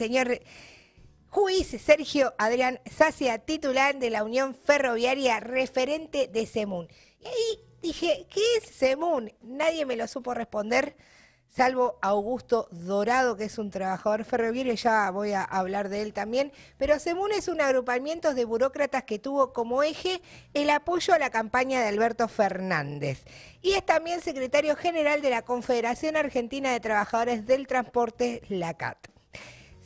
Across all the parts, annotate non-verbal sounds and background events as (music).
señor juiz Sergio Adrián Sacia, titular de la Unión Ferroviaria, referente de SEMUN. Y ahí dije, ¿qué es SEMUN? Nadie me lo supo responder salvo Augusto Dorado, que es un trabajador ferroviario, ya voy a hablar de él también, pero SEMUN es un agrupamiento de burócratas que tuvo como eje el apoyo a la campaña de Alberto Fernández. Y es también secretario general de la Confederación Argentina de Trabajadores del Transporte, la CAT.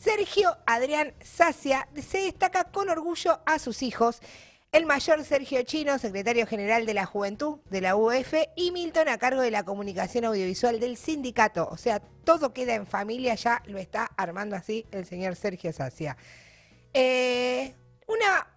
Sergio Adrián Sacia se destaca con orgullo a sus hijos el mayor Sergio Chino, secretario general de la Juventud de la UF, y Milton a cargo de la comunicación audiovisual del sindicato. O sea, todo queda en familia, ya lo está armando así el señor Sergio Sacia. Eh, una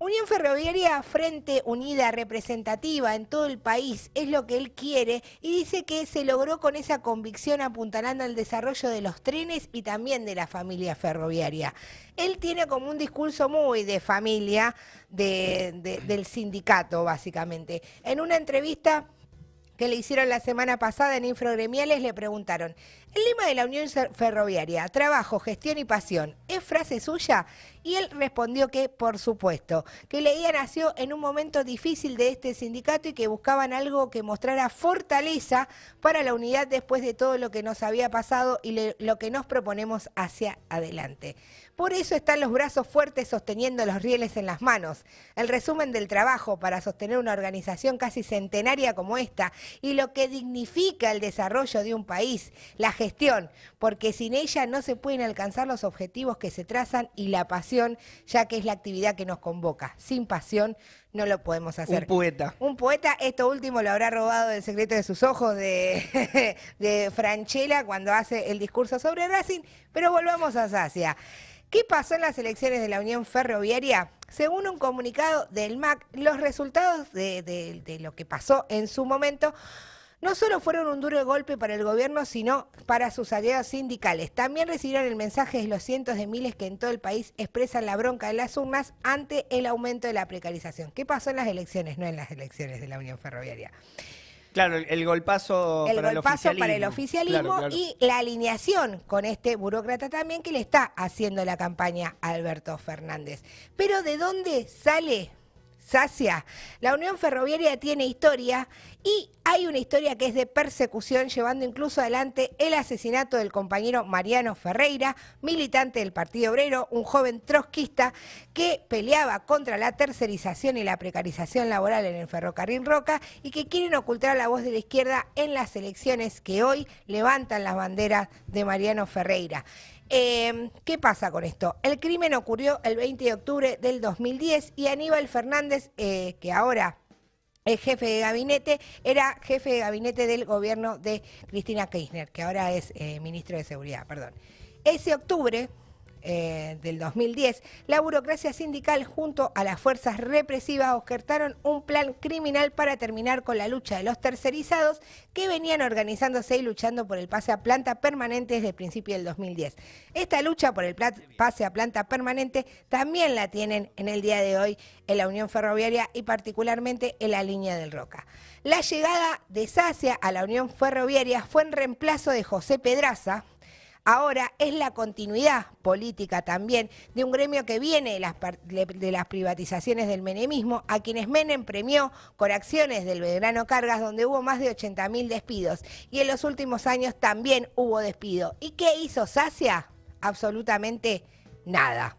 Unión Ferroviaria Frente Unida representativa en todo el país es lo que él quiere y dice que se logró con esa convicción apuntalando al desarrollo de los trenes y también de la familia ferroviaria. Él tiene como un discurso muy de familia del sindicato, básicamente. En una entrevista que le hicieron la semana pasada en Infrogremiales le preguntaron, el lema de la Unión Ferroviaria, trabajo, gestión y pasión, ¿es frase suya? Y él respondió que, por supuesto, que la idea nació en un momento difícil de este sindicato y que buscaban algo que mostrara fortaleza para la unidad después de todo lo que nos había pasado y lo que nos proponemos hacia adelante. Por eso están los brazos fuertes sosteniendo los rieles en las manos. El resumen del trabajo para sostener una organización casi centenaria como esta y lo que dignifica el desarrollo de un país, la gestión, porque sin ella no se pueden alcanzar los objetivos que se trazan y la pasión, ya que es la actividad que nos convoca. Sin pasión no lo podemos hacer. Un poeta. Un poeta, esto último lo habrá robado del secreto de sus ojos de, (laughs) de Franchella cuando hace el discurso sobre Racing, pero volvamos a Sacia. ¿Qué pasó en las elecciones de la Unión Ferroviaria? Según un comunicado del MAC, los resultados de, lo que pasó en su momento no solo fueron un duro golpe para el gobierno, sino para sus aliados sindicales. También recibieron el mensaje de los cientos de miles que en todo el país expresan la bronca de las urnas ante el aumento de la precarización. ¿Qué pasó en las elecciones? No en las elecciones de la Unión Ferroviaria. Claro, el golpazo, para, el oficialismo. para el oficialismo y la alineación con este burócrata también que le está haciendo la campaña a Alberto Fernández. Pero ¿de dónde sale Sacia. La Unión Ferroviaria tiene historia y hay una historia que es de persecución, llevando incluso adelante el asesinato del compañero Mariano Ferreira, militante del Partido Obrero, un joven trotskista que peleaba contra la tercerización y la precarización laboral en el ferrocarril Roca y que quieren ocultar la voz de la izquierda en las elecciones que hoy levantan las banderas de Mariano Ferreira. Em, ¿Qué pasa con esto? El crimen ocurrió el 20 de octubre del 2010 y Aníbal Fernández, eh, que ahora es jefe de gabinete, era jefe de gabinete del gobierno de Cristina Kirchner, que ahora es eh, ministro de Seguridad, perdón. Ese octubre eh, del 2010, la burocracia sindical junto a las fuerzas represivas ofertaron un plan criminal para terminar con la lucha de los tercerizados que venían organizándose y luchando por el pase a planta permanente desde el principio del 2010. Esta lucha por el pase a planta permanente también la tienen en el día de hoy en la Unión Ferroviaria y particularmente en la línea del Roca. La llegada de Sacia a la Unión Ferroviaria fue en reemplazo de José Pedraza, ahora es la continuidad política también de un gremio que viene de las, privatizaciones del menemismo, a quienes Menem premió con acciones del Belgrano Cargas, donde hubo más de 80.000 despidos. Y en los últimos años también hubo despido. ¿Y qué hizo Sacia? Absolutamente nada.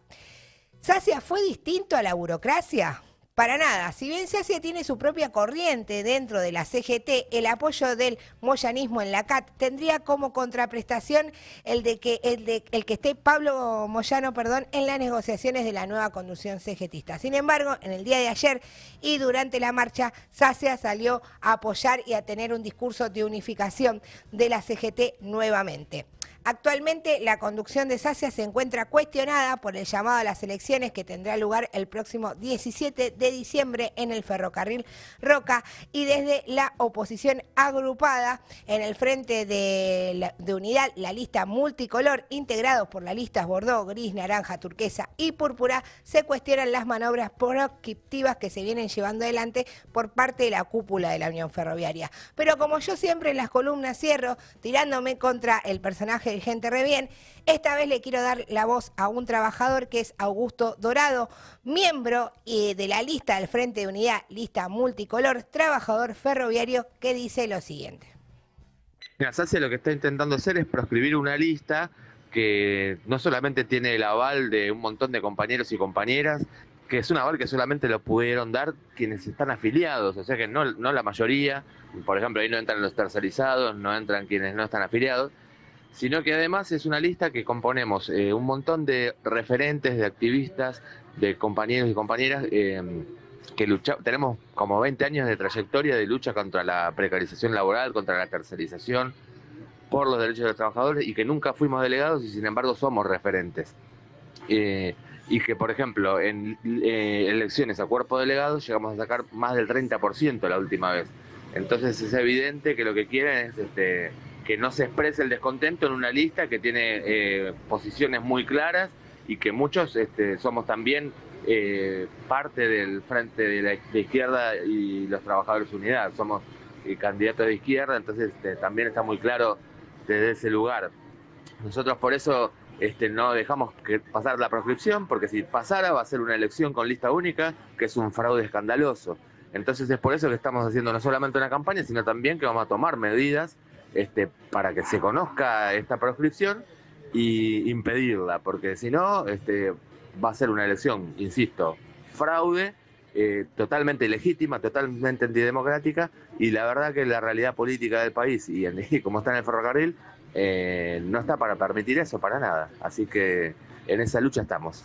¿Sacia fue distinto a la burocracia? Para nada, si bien Sacia tiene su propia corriente dentro de la CGT, el apoyo del moyanismo en la CAT tendría como contraprestación el de que el, de, el que esté Pablo Moyano, perdón, en las negociaciones de la nueva conducción CGTista. Sin embargo, en el día de ayer y durante la marcha, Sacia salió a apoyar y a tener un discurso de unificación de la CGT nuevamente. Actualmente la conducción de Sacia se encuentra cuestionada por el llamado a las elecciones que tendrá lugar el próximo 17 de diciembre en el ferrocarril Roca y desde la oposición agrupada en el frente de, unidad, la lista multicolor, integrados por las listas Bordeaux, gris, naranja, turquesa y púrpura, se cuestionan las manobras proscriptivas que se vienen llevando adelante por parte de la cúpula de la Unión Ferroviaria. Pero como yo siempre en las columnas cierro tirándome contra el personaje gente re bien. Esta vez le quiero dar la voz a un trabajador que es Augusto Dorado, miembro eh, de la lista del Frente de Unidad, lista multicolor, trabajador ferroviario, que dice lo siguiente. SACE lo que está intentando hacer es proscribir una lista que no solamente tiene el aval de un montón de compañeros y compañeras, que es un aval que solamente lo pudieron dar quienes están afiliados, o sea que no, no la mayoría, por ejemplo, ahí no entran los tercerizados, no entran quienes no están afiliados, sino que además es una lista que componemos eh, un montón de referentes, de activistas, de compañeros y compañeras eh, que lucha, tenemos como 20 años de trayectoria de lucha contra la precarización laboral, contra la tercerización, por los derechos de los trabajadores y que nunca fuimos delegados y sin embargo somos referentes. Eh, y que, por ejemplo, en eh, elecciones a cuerpo delegado llegamos a sacar más del 30% la última vez. Entonces es evidente que lo que quieren es este, que no se exprese el descontento en una lista que tiene eh, posiciones muy claras y que muchos este, somos también eh, parte del frente de la izquierda y los trabajadores unidad. Somos candidatos de izquierda, entonces este, también está muy claro desde ese lugar. Nosotros por eso este, no dejamos que pasar la proscripción, porque si pasara va a ser una elección con lista única, que es un fraude escandaloso. Entonces es por eso que estamos haciendo no solamente una campaña, sino también que vamos a tomar medidas este, para que se conozca esta proscripción y impedirla, porque si no, este, va a ser una elección, insisto, fraude, eh, totalmente ilegítima, totalmente antidemocrática, y la verdad que la realidad política del país y, como está en el ferrocarril, eh, no está para permitir eso, para nada. Así que en esa lucha estamos.